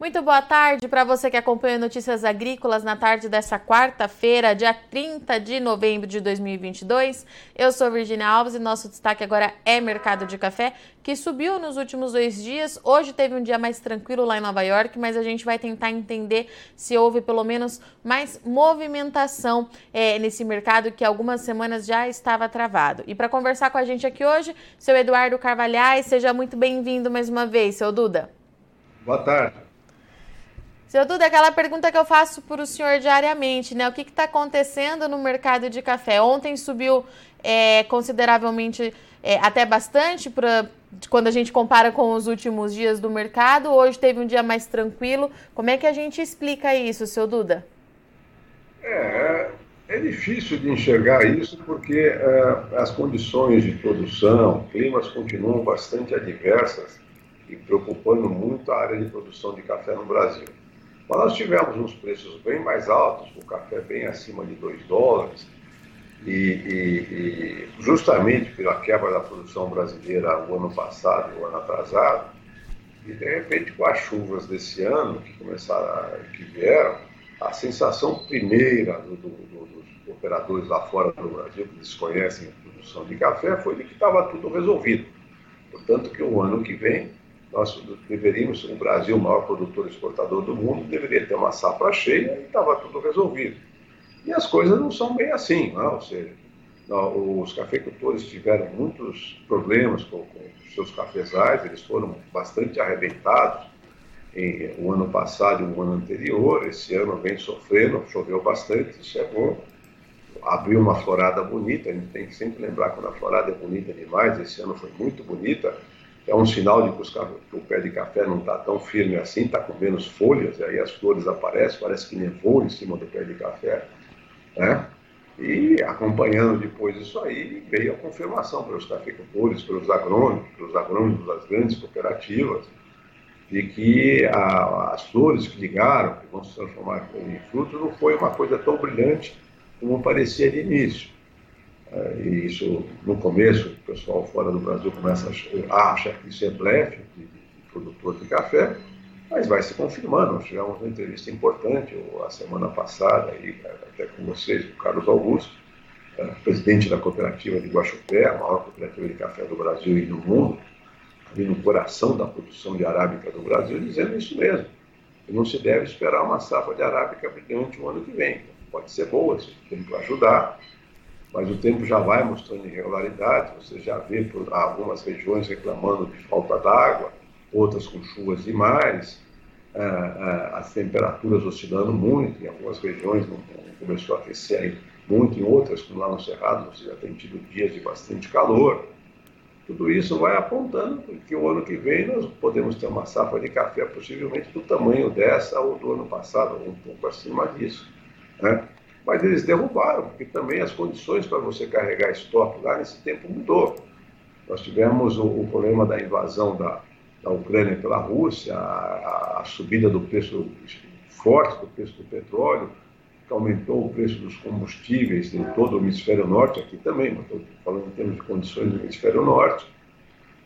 Muito boa tarde para você que acompanha Notícias Agrícolas na tarde dessa quarta-feira, dia 30 de novembro de 2022. Eu sou Virginia Alves e nosso destaque agora é mercado de café, que subiu nos últimos dois dias. Hoje teve um dia mais tranquilo lá em Nova York, mas a gente vai tentar entender se houve pelo menos mais movimentação é, nesse mercado que algumas semanas já estava travado. E para conversar com a gente aqui hoje, seu Eduardo Carvalhais, seja muito bem-vindo mais uma vez, seu Duda. Boa tarde. Seu Duda, aquela pergunta que eu faço para o senhor diariamente, né? O que está acontecendo no mercado de café? Ontem subiu é, consideravelmente, é, até bastante, pra, quando a gente compara com os últimos dias do mercado. Hoje teve um dia mais tranquilo. Como é que a gente explica isso, seu Duda? É, é difícil de enxergar isso porque é, as condições de produção, climas continuam bastante adversas e preocupando muito a área de produção de café no Brasil. Mas nós tivemos uns preços bem mais altos, o café bem acima de 2 dólares, e, e, e, justamente pela quebra da produção brasileira o ano passado o ano atrasado, e de repente com as chuvas desse ano que começaram, que vieram, a sensação primeira do, do, do, dos operadores lá fora do Brasil que desconhecem a produção de café foi de que estava tudo resolvido. Portanto, que o ano que vem nós deveríamos, o Brasil, o maior produtor e exportador do mundo, deveria ter uma safra cheia e estava tudo resolvido. E as coisas não são bem assim, não? ou seja, os cafeicultores tiveram muitos problemas com, com seus cafezais, eles foram bastante arrebentados em, o ano passado e o ano anterior, esse ano vem sofrendo, choveu bastante, isso é abriu uma florada bonita, a gente tem que sempre lembrar quando a florada é bonita demais, esse ano foi muito bonita, é um sinal de que, os, que o pé de café não está tão firme assim, está com menos folhas, e aí as flores aparecem, parece que nevou em cima do pé de café. Né? E acompanhando depois isso aí, veio a confirmação pelos cafeicultores, pelos agrônomos, pelos agrônomos das grandes cooperativas, de que a, as flores que ligaram, que vão se transformar em frutos, não foi uma coisa tão brilhante como parecia de início. É, e isso, no começo, o pessoal fora do Brasil começa a achar que isso é blefe de, de, produtor de café, mas vai se confirmando. Nós tivemos uma entrevista importante a semana passada, aí, até com vocês, o Carlos Augusto, é, presidente da cooperativa de Guaxupé, a maior cooperativa de café do Brasil e do mundo, ali no coração da produção de arábica do Brasil, dizendo isso mesmo. Que não se deve esperar uma safra de arábica brilhante o ano que vem. Pode ser boa, se o tempo ajudar, mas o tempo já vai mostrando irregularidades, você já vê por algumas regiões reclamando de falta d'água, outras com chuvas demais, ah, ah, as temperaturas oscilando muito, em algumas regiões começou a aquecer muito, em outras, como lá no Cerrado, você já tem tido dias de bastante calor. Tudo isso vai apontando que o ano que vem nós podemos ter uma safra de café possivelmente do tamanho dessa ou do ano passado, ou um pouco acima disso. Né? Mas eles derrubaram, porque também as condições para você carregar estoque lá nesse tempo mudou. Nós tivemos o, o problema da invasão da, da Ucrânia pela Rússia, a, a, subida do preço forte do preço do petróleo, que aumentou o preço dos combustíveis em todo o hemisfério norte, aqui também, mas estou falando em termos de condições do hemisfério norte,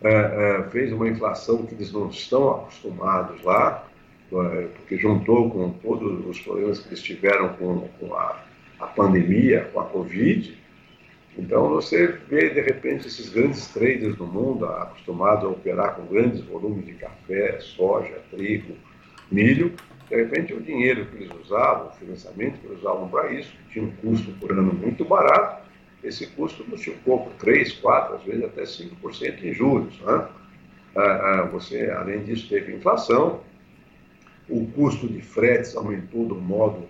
é, é, fez uma inflação que eles não estão acostumados lá, é, porque juntou com todos os problemas que eles tiveram com, com a a pandemia, com a Covid. Então você vê de repente esses grandes traders do mundo acostumados a operar com grandes volumes de café, soja, trigo, milho, de repente o dinheiro que eles usavam, o financiamento que eles usavam para isso, que tinha um custo por ano muito barato, esse custo multiplicou por 3, 4, às vezes até 5% em juros. Né? Ah, ah, você, além disso, teve inflação, o custo de fretes aumentou do modo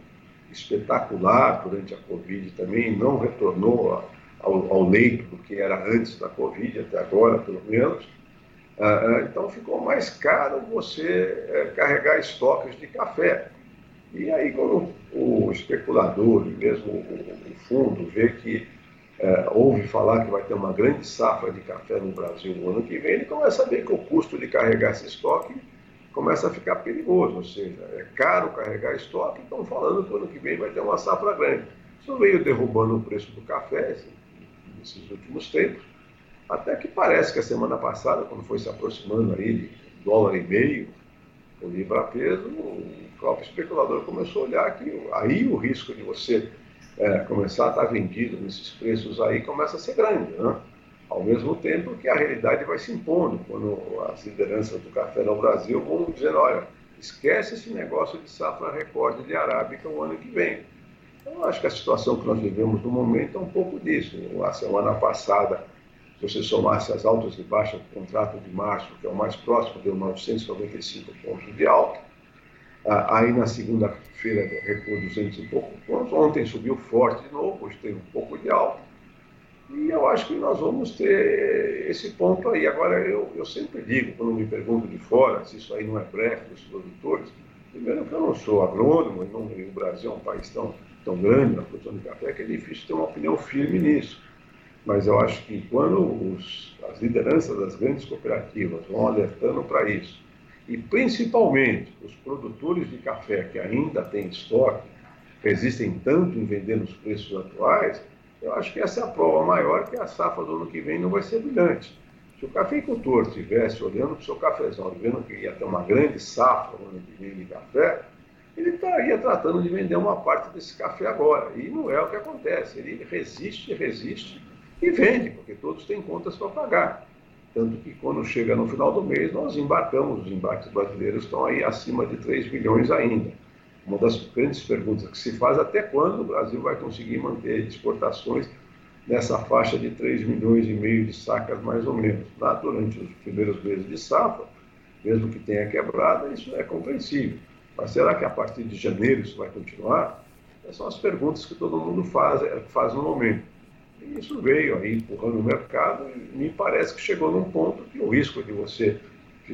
espetacular durante a Covid também, não retornou ao, ao leito do que era antes da Covid, até agora, pelo menos. Ah, ah, então ficou mais caro você eh, carregar estoques de café. E aí, quando o especulador mesmo o, fundo vê que eh, ouve falar que vai ter uma grande safra de café no Brasil no ano que vem, ele começa a ver que o custo de carregar esse estoque começa a ficar perigoso, ou seja, é caro carregar estoque, estão falando que ano que vem vai ter uma safra grande. Isso veio derrubando o preço do café assim, nesses últimos tempos, até que parece que a semana passada, quando foi se aproximando aí de dólar e meio, o livre a peso, o próprio especulador começou a olhar que aí o risco de você é, começar a estar vendido nesses preços aí começa a ser grande, né? Ao mesmo tempo que a realidade vai se impondo, quando as lideranças do café no Brasil vão dizendo, olha, esquece esse negócio de safra recorde de arábica o ano que vem. Então, acho que a situação que nós vivemos no momento é um pouco disso. A semana passada, se você somasse as altas e baixas do contrato de março, que é o mais próximo, deu 995 pontos de alta. Ah, aí na segunda-feira recuou 200 e pouco pontos. Ontem subiu forte de novo, hoje tem um pouco de alta. E eu acho que nós vamos ter esse ponto aí. Agora, eu, eu sempre digo, quando me pergunto de fora, se isso aí não é brefe dos produtores, primeiro que eu não sou agrônomo, não, e o Brasil é um país tão, tão grande na produção de café, que é difícil ter uma opinião firme nisso. Mas eu acho que quando os, as lideranças das grandes cooperativas vão alertando para isso, e principalmente os produtores de café que ainda têm estoque, resistem tanto em vender nos preços atuais, eu acho que essa é a prova maior que a safra do ano que vem não vai ser brilhante. Se o cafeicultor estivesse olhando para o seu cafezal e vendo que ia ter uma grande safra no ano que vem de café, ele estaria tratando de vender uma parte desse café agora. E não é o que acontece. Ele resiste, resiste e vende, porque todos têm contas para pagar. Tanto que quando chega no final do mês, nós embarcamos, os embarques brasileiros estão aí acima de 3 milhões ainda. Uma das grandes perguntas que se faz até quando o Brasil vai conseguir manter exportações nessa faixa de 3 milhões e meio de sacas mais ou menos. Lá durante os primeiros meses de safra, mesmo que tenha quebrada, isso é compreensível. Mas será que a partir de janeiro isso vai continuar? Essas são as perguntas que todo mundo faz, faz no momento. E isso veio aí empurrando o mercado e me parece que chegou num ponto que o risco de você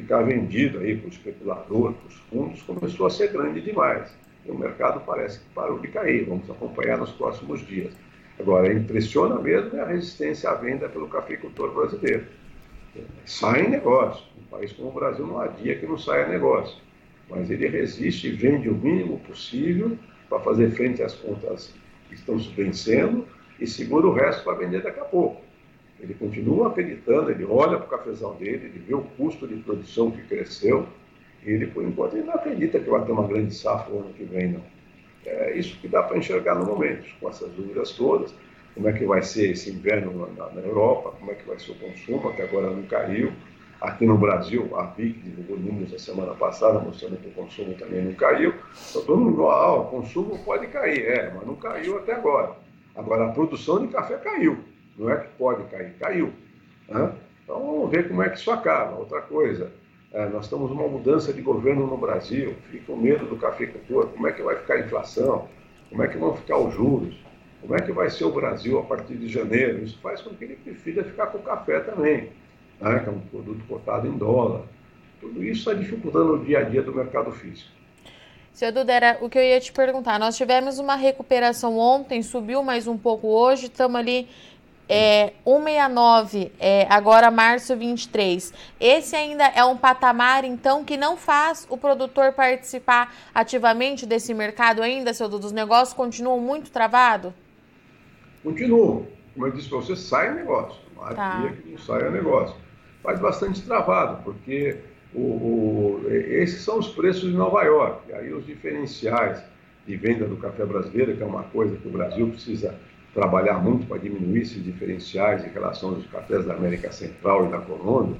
ficar vendido aí para o especulador, para os fundos, começou a ser grande demais. E o mercado parece que parou de cair. Vamos acompanhar nos próximos dias. Agora, impressiona mesmo é a resistência à venda pelo cafeicultor brasileiro. Sai negócio. Um país como o Brasil não há dia que não saia negócio. Mas ele resiste e vende o mínimo possível para fazer frente às contas que estão se vencendo e segura o resto para vender daqui a pouco. Ele continua acreditando, ele olha para o cafezal dele, ele vê o custo de produção que cresceu, e ele, por enquanto, ele não acredita que vai ter uma grande safra no ano que vem, não. É isso que dá para enxergar no momento, com essas dúvidas todas, como é que vai ser esse inverno na, na, Europa, como é que vai ser o consumo, até agora não caiu. Aqui no Brasil, a BIC divulgou números a semana passada mostrando que o consumo também não caiu. Então todo mundo ah, o consumo pode cair. É, mas não caiu até agora. Agora, a produção de café caiu. Não é que pode cair, caiu. Né? Então, vamos ver como é que isso acaba. Outra coisa, é, nós estamos numa mudança de governo no Brasil, fica com medo do cafeicultor, como é que vai ficar a inflação, como é que vão ficar os juros, como é que vai ser o Brasil a partir de janeiro. Isso faz com que ele prefira ficar com o café também, né? que é um produto cotado em dólar. Tudo isso está dificultando o dia a dia do mercado físico. Seu Duda, era o que eu ia te perguntar. Nós tivemos uma recuperação ontem, subiu mais um pouco hoje, estamos ali é, 169, é, agora março 23. Esse ainda é um patamar, então, que não faz o produtor participar ativamente desse mercado ainda, seu Duda? Os negócios continuam muito travados? Continuam. Como eu disse para você, sai negócio. Não há tá. dia que não saia negócio. Faz bastante travado, porque o, o, esses são os preços de Nova York. E aí os diferenciais de venda do café brasileiro, que é uma coisa que o Brasil precisa trabalhar muito para diminuir esses diferenciais em relação aos cafés da América Central e da Colômbia.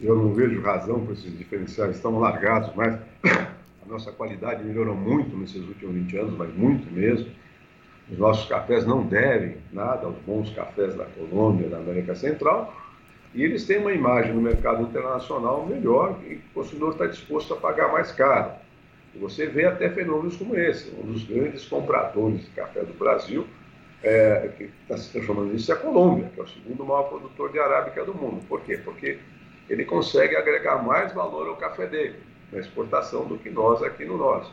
Eu não vejo razão para esses diferenciais estão largados, mas a nossa qualidade melhorou muito nesses últimos 20 anos, mas muito mesmo. Os nossos cafés não devem nada aos bons cafés da Colômbia, da América Central, e eles têm uma imagem no mercado internacional melhor e o consumidor está disposto a pagar mais caro. E você vê até fenômenos como esse. Um dos grandes compradores de café do Brasil, é, que está se transformando nisso, é a Colômbia, que é o segundo maior produtor de arábica do mundo. Por quê? Porque ele consegue agregar mais valor ao café dele, na exportação, do que nós aqui no nosso.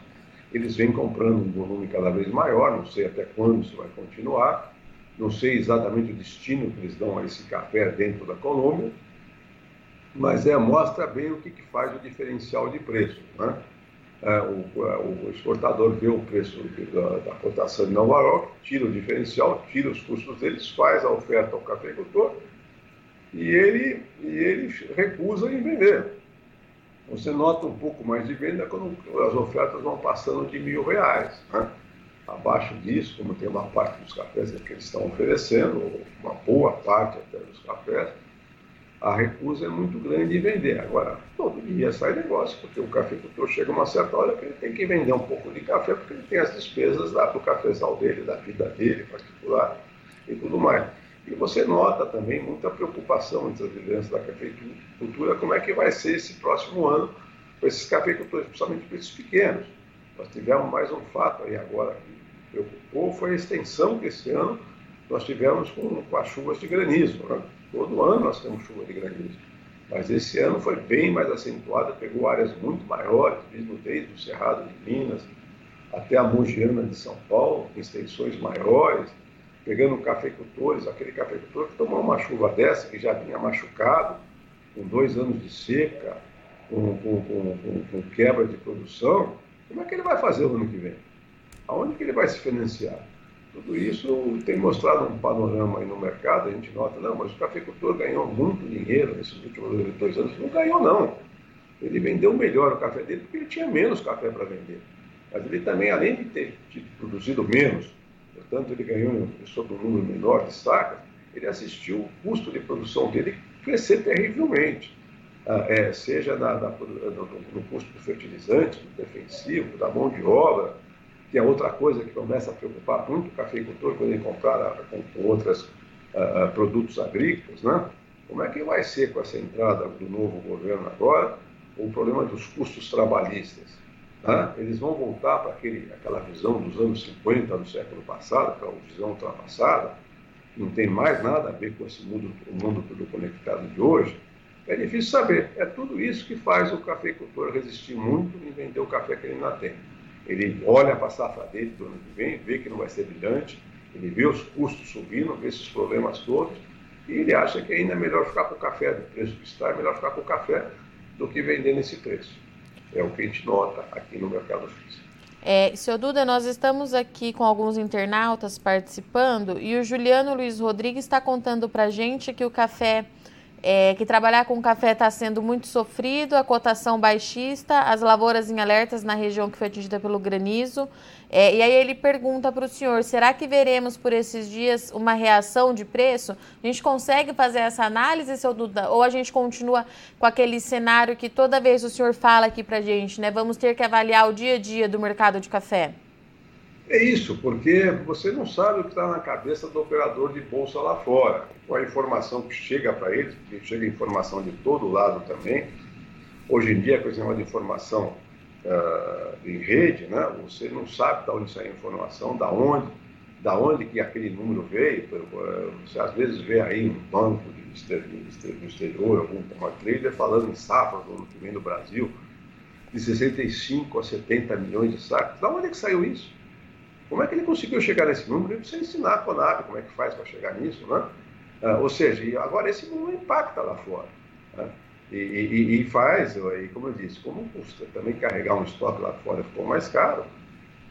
Eles vêm comprando um volume cada vez maior, não sei até quando isso vai continuar, não sei exatamente o destino que eles dão a esse café dentro da Colômbia, mas é, mostra bem o que, que faz o diferencial de preço. Né? É, o, o, exportador vê o preço da, da cotação de Nova York, tira o diferencial, tira os custos deles, faz a oferta ao cafeicultor e ele, e ele recusa em vender. Você nota um pouco mais de venda quando as ofertas vão passando de mil reais. Né? Abaixo disso, como tem uma parte dos cafés que eles estão oferecendo, uma boa parte até dos cafés, a recusa é muito grande em vender. Agora, todo dia sai negócio, porque o cafeicultor chega uma certa hora que ele tem que vender um pouco de café, porque ele tem as despesas lá para o cafezal dele, da vida dele, particular e tudo mais. E você nota também muita preocupação entre as lideranças da cafeicultura, como é que vai ser esse próximo ano com esses cafeicultores, principalmente esses pequenos. Nós tivemos mais um fato aí agora que preocupou, foi a extensão que esse ano nós tivemos com, com as chuvas de granizo. Né? Todo ano nós temos chuva de granizo. Mas esse ano foi bem mais acentuada, pegou áreas muito maiores, mesmo desde o Cerrado de Minas até a Mogiana de São Paulo, extensões maiores pegando cafeicultores, aquele cafeicultor que tomou uma chuva dessa, que já vinha machucado, com dois anos de seca, com, com, com, com, quebra de produção, como é que ele vai fazer o ano que vem? Aonde que ele vai se financiar? Tudo isso tem mostrado um panorama aí no mercado, a gente nota, não, mas o cafeicultor ganhou muito dinheiro nesses últimos dois anos. Não ganhou, não. Ele vendeu melhor o café dele porque ele tinha menos café para vender. Mas ele também, além de ter produzido menos, portanto ele ganhou sobre um número menor de sacas, ele assistiu o custo de produção dele crescer terrivelmente, ah, é, seja no, custo do fertilizante, do defensivo, da mão de obra, que é outra coisa que começa a preocupar muito o cafeicultor quando ele compara com, com outros uh, produtos agrícolas, né? Como é que vai ser com essa entrada do novo governo agora, o problema dos custos trabalhistas? Né? Eles vão voltar para aquela visão dos anos 50 do século passado, aquela visão ultrapassada, que não tem mais nada a ver com esse mundo, o mundo tudo conectado de hoje. É difícil saber. É tudo isso que faz o cafeicultor resistir muito em vender o café que ele ainda tem. Ele olha para a safra dele do ano que vem, vê que não vai ser brilhante, ele vê os custos subindo, vê esses problemas todos, e ele acha que ainda é melhor ficar com o café do preço que está, é melhor ficar com o café do que vender nesse preço. É o que a gente nota aqui no mercado físico. É, seu Duda, nós estamos aqui com alguns internautas participando e o Juliano Luiz Rodrigues está contando para gente que o café é, que trabalhar com café está sendo muito sofrido, a cotação baixista, as lavouras em alertas na região que foi atingida pelo granizo. É, e aí ele pergunta para o senhor: será que veremos por esses dias uma reação de preço? A gente consegue fazer essa análise, seu Duda? Ou a gente continua com aquele cenário que toda vez o senhor fala aqui para gente, né? Vamos ter que avaliar o dia a dia do mercado de café? É isso, porque você não sabe o que está na cabeça do operador de bolsa lá fora. Com a informação que chega para eles, porque chega informação de todo lado também. Hoje em dia, com esse negócio de informação uh, em rede, né, você não sabe de onde sai a informação, da onde, da onde que aquele número veio. Você às vezes vê aí um banco do exterior, algum trader falando em safra do ano que vem no Brasil, de 65 a 70 milhões de sacos. Da onde é que saiu isso? Como é que ele conseguiu chegar nesse número? Ele precisa ensinar a Conab como é que faz para chegar nisso, né? Ah, ou seja, agora esse número impacta lá fora. Né? E, e, e, faz, e como eu disse, como custa também carregar um estoque lá fora ficou mais caro,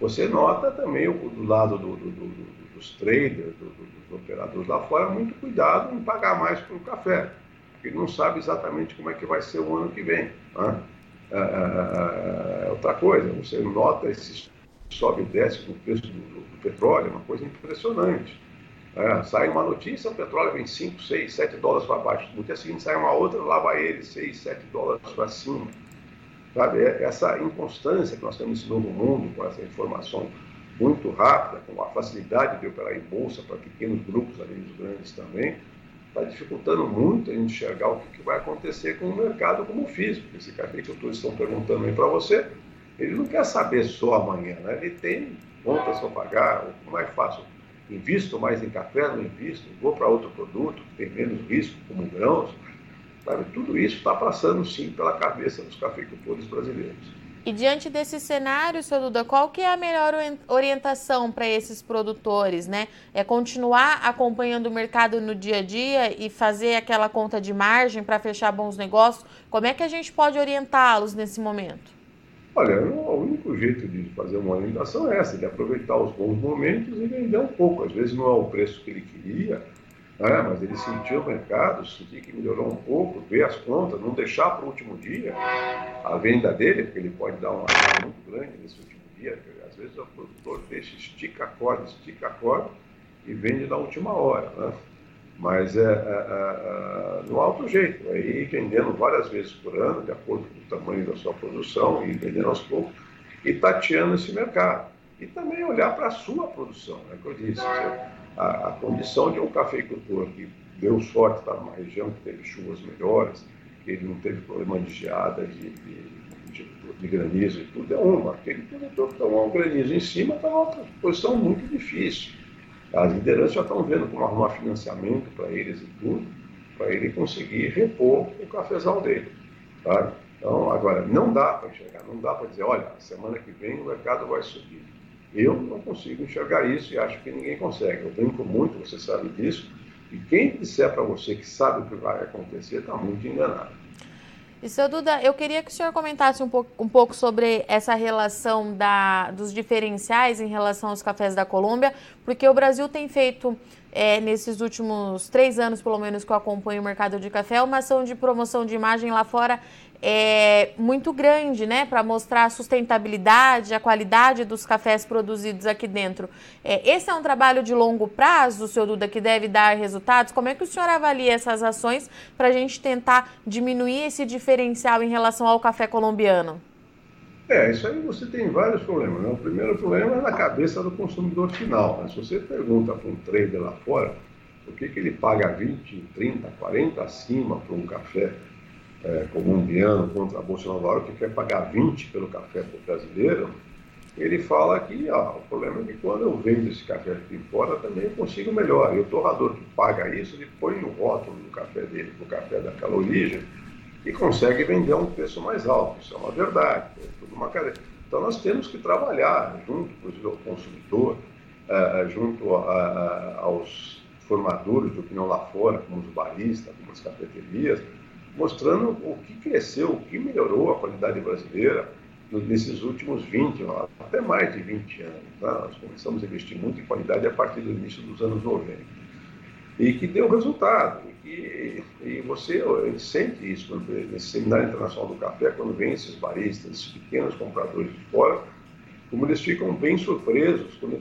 você nota também o, do lado do, do, do, dos traders, dos operadores lá fora, muito cuidado em pagar mais pelo café, porque não sabe exatamente como é que vai ser o ano que vem. Né? Ah, ah, ah outra coisa, você nota esses sobe e desce com o preço do, do, petróleo, é uma coisa impressionante. É, sai uma notícia, o petróleo vem 5, 6, 7 dólares para baixo. No dia seguinte sai uma outra, lá vai ele 6, 7 dólares para cima. Sabe? É essa inconstância que nós temos nesse novo mundo, com essa informação muito rápida, com a facilidade de operar em bolsa para pequenos grupos, além dos grandes também, está dificultando muito a gente enxergar o que, vai acontecer com o mercado como físico. Esse café que todos estão perguntando aí para você, ele não quer saber só amanhã, né? ele tem contas para pagar, como é que faço? Invisto mais em café, não invisto, vou para outro produto que tem menos risco, como grãos. Sabe? Tudo isso está passando sim pela cabeça dos cafeicultores brasileiros. E diante desse cenário, seu Duda, qual que é a melhor orientação para esses produtores, né? É continuar acompanhando o mercado no dia a dia e fazer aquela conta de margem para fechar bons negócios? Como é que a gente pode orientá-los nesse momento? Olha, o único jeito de fazer uma orientação é essa, de aproveitar os bons momentos e vender um pouco. Às vezes não é o preço que ele queria, né? mas ele sentiu o mercado, sentiu que melhorou um pouco, ver as contas, não deixar para o último dia a venda dele, porque ele pode dar uma muito grande nesse último dia. Às vezes o produtor deixa, estica a corda, estica a corda e vende na última hora. Né? Mas é, é, é, é no alto jeito, aí vendendo várias vezes por ano, de acordo com o tamanho da sua produção, e vendendo aos poucos, e tateando esse mercado. E também olhar para a sua produção, é né, que eu disse. A, a, condição de um cafeicultor que deu sorte, está numa região que teve chuvas melhores, que ele não teve problema de geada, de, de, de, de granizo e tudo, é uma. Aquele produtor que tomou um granizo em cima está numa posição muito difícil. As lideranças já estão vendo como arrumar financiamento para eles e tudo, para ele conseguir repor o cafezal dele. Tá? Então, agora, não dá para enxergar, não dá para dizer, olha, semana que vem o mercado vai subir. Eu não consigo enxergar isso e acho que ninguém consegue. Eu brinco muito, você sabe disso, e quem disser para você que sabe o que vai acontecer está muito enganado. E, seu Duda, eu queria que o senhor comentasse um pouco, um pouco sobre essa relação da, dos diferenciais em relação aos cafés da Colômbia, porque o Brasil tem feito, é, nesses últimos três anos, pelo menos, que eu acompanho o mercado de café, uma ação de promoção de imagem lá fora é, muito grande, né, para mostrar a sustentabilidade, a qualidade dos cafés produzidos aqui dentro. É, esse é um trabalho de longo prazo, seu Duda, que deve dar resultados. Como é que o senhor avalia essas ações para a gente tentar diminuir esse diferencial em relação ao café colombiano? É, isso aí você tem vários problemas. Né? O primeiro problema é na cabeça do consumidor final. Né? Se você pergunta para um trader lá fora por que, que ele paga 20, 30, 40 acima para um café é, colombiano contra a Bolsa Nova York, que quer pagar 20 pelo café brasileiro, ele fala que o problema é que quando eu vendo esse café aqui fora, também eu consigo melhor. E o torrador que paga isso, ele põe o rótulo do café dele, do café daquela origem, e consegue vender a um preço mais alto. Isso é uma verdade. É tudo uma. Então nós temos que trabalhar junto com o consumidor, uh, junto uh, aos formadores de opinião lá fora, como os baristas, como as cafeterias, mostrando o que cresceu, o que melhorou a qualidade brasileira nesses últimos 20, até mais de 20 anos. Tá? Nós começamos a investir muito em qualidade a partir do início dos anos 90. E que deu resultado. E, e você sente isso nesse Seminário Internacional do Café, quando vem esses baristas, esses pequenos compradores de fora, como eles ficam bem surpresos quando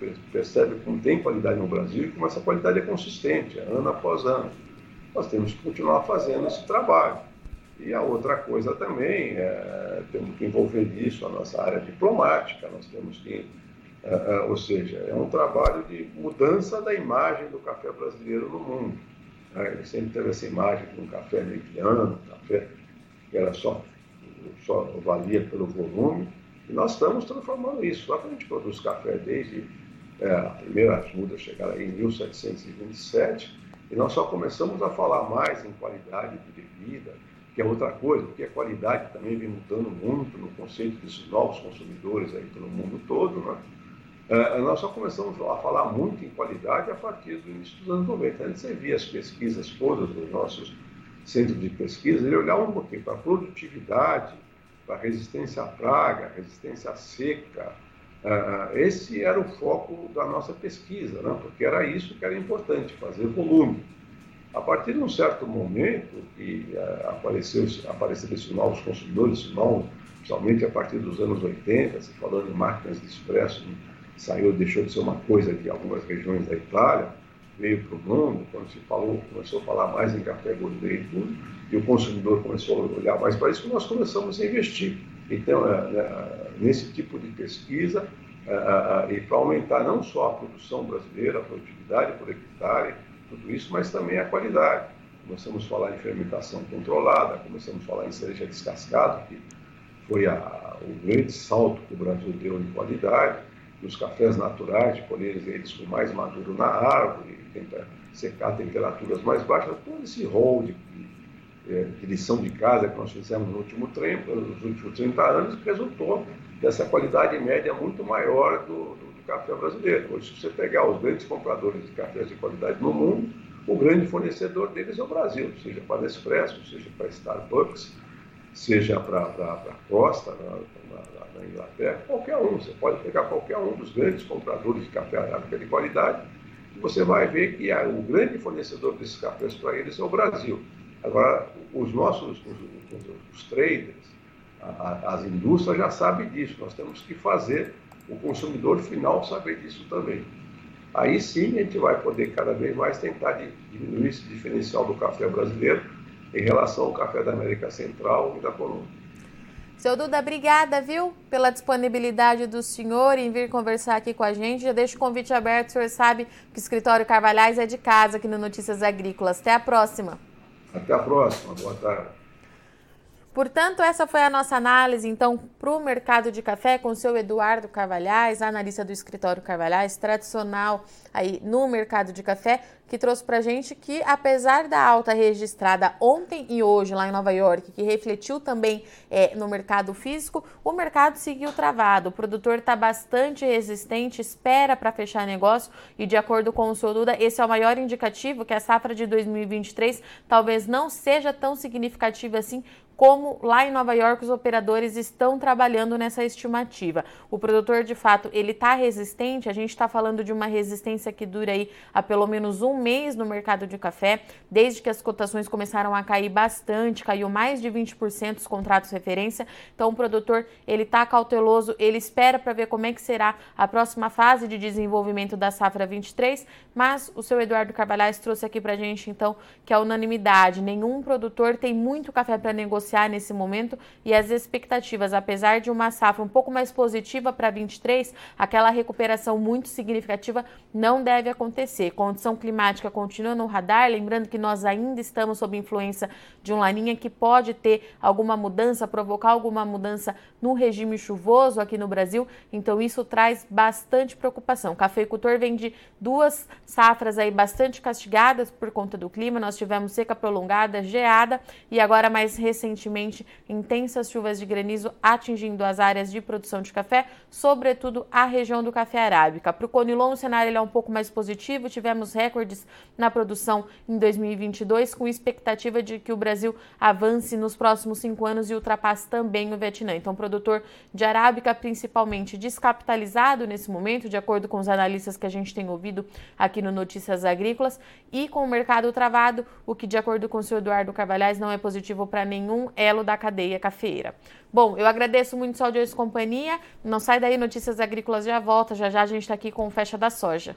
eles percebem como tem qualidade no Brasil e como essa qualidade é consistente, ano após ano nós temos que continuar fazendo esse trabalho. E a outra coisa também, é, temos que envolver nisso a nossa área diplomática, nós temos que, é, ou seja, é um trabalho de mudança da imagem do café brasileiro no mundo. Né? Ele sempre teve essa imagem de um café mediano, um café que era só, só valia pelo volume, e nós estamos transformando isso. Só que a gente produz café desde é, a primeira muda chegar em 1727, e nós só começamos a falar mais em qualidade de bebida, que é outra coisa, porque a qualidade também vem mudando muito no conceito desses novos consumidores aí pelo mundo todo, né? É, nós só começamos a falar muito em qualidade a partir do início dos anos 90. Antes você via as pesquisas todas dos nossos centros de pesquisa, ele olhava um pouquinho para a produtividade, para a resistência à praga, resistência à seca, ah, esse era o foco da nossa pesquisa, né? porque era isso que era importante, fazer volume. A partir de um certo momento que uh, apareceu, apareceram esses novos consumidores, esses novos, principalmente a partir dos anos 80, se falando em máquinas de expresso, saiu, deixou de ser uma coisa de algumas regiões da Itália, veio para o mundo, quando se falou, começou a falar mais em café gourmet e tudo, e o consumidor começou a olhar mais para isso, nós começamos a investir. Então, é, é, nesse tipo de pesquisa, é, e para aumentar não só a produção brasileira, a produtividade por hectare, tudo isso, mas também a qualidade. Começamos a falar em fermentação controlada, começamos a falar em cereja descascada, que foi a, o grande salto que o Brasil deu em qualidade, nos cafés naturais, de colher eles com mais maduro na árvore, tentar secar temperaturas mais baixas, todo esse rol de, é, de lição de casa que nós fizemos no último tempo, nos últimos 30 anos, resultou dessa qualidade média muito maior do, do, do, café brasileiro. Hoje, se você pegar os grandes compradores de cafés de qualidade no mundo, o grande fornecedor deles é o Brasil, seja para Nespresso, seja para Starbucks, seja para a Costa, na, Inglaterra, qualquer um. Você pode pegar qualquer um dos grandes compradores de café arábica de qualidade você vai ver que o grande fornecedor desses cafés para eles é o Brasil. Agora, os nossos os, os traders, a, as indústrias já sabem disso. Nós temos que fazer o consumidor final saber disso também. Aí sim a gente vai poder cada vez mais tentar diminuir esse diferencial do café brasileiro em relação ao café da América Central e da Colômbia. Seu Duda, obrigada, viu, pela disponibilidade do senhor em vir conversar aqui com a gente. Já deixo o convite aberto, o senhor sabe que o escritório Carvalhais é de casa aqui no Notícias Agrícolas. Até a próxima. Até a próxima, boa tarde. Portanto, essa foi a nossa análise, então, para o mercado de café com o seu Eduardo Carvalhais, analista do escritório Carvalhais, tradicional aí no mercado de café, que trouxe para a gente que, apesar da alta registrada ontem e hoje lá em Nova York, que refletiu também é, no mercado físico, o mercado seguiu travado. O produtor está bastante resistente, espera para fechar negócio e, de acordo com o seu Duda, esse é o maior indicativo que a safra de 2023 talvez não seja tão significativa assim como lá em Nova York os operadores estão trabalhando nessa estimativa. O produtor, de fato, ele está resistente, a gente está falando de uma resistência que dura aí há pelo menos um mês no mercado de café, desde que as cotações começaram a cair bastante, caiu mais de 20% os contratos referência, então o produtor, ele está cauteloso, ele espera para ver como é que será a próxima fase de desenvolvimento da safra 23, mas o seu Eduardo Carvalhais trouxe aqui para gente, então, que a unanimidade, nenhum produtor tem muito café para negociar nesse momento e as expectativas, apesar de uma safra um pouco mais positiva para 23, aquela recuperação muito significativa não deve acontecer. Condição climática continua no radar, lembrando que nós ainda estamos sob influência de um laninha que pode ter alguma mudança, provocar alguma mudança no regime chuvoso aqui no Brasil, então isso traz bastante preocupação. O cafeicultor vem de duas safras aí bastante castigadas por conta do clima, nós tivemos seca prolongada, geada e agora mais recentemente recentemente intensas chuvas de granizo atingindo as áreas de produção de café, sobretudo a região do café arábica. Para o Conilon, o cenário é um pouco mais positivo, tivemos recordes na produção em 2022, com expectativa de que o Brasil avance nos próximos cinco anos e ultrapasse também o Vietnã. Então, produtor de arábica, principalmente descapitalizado nesse momento, de acordo com os analistas que a gente tem ouvido aqui no Notícias Agrícolas, e com o mercado travado, o que, de acordo com o senhor Eduardo Carvalhais, não é positivo para nenhum um elo da cadeia cafeira. Bom, eu agradeço muito sua audiência e companhia. Não sai daí, Notícias Agrícolas já volta. Já já a gente está aqui com o Fecha da Soja.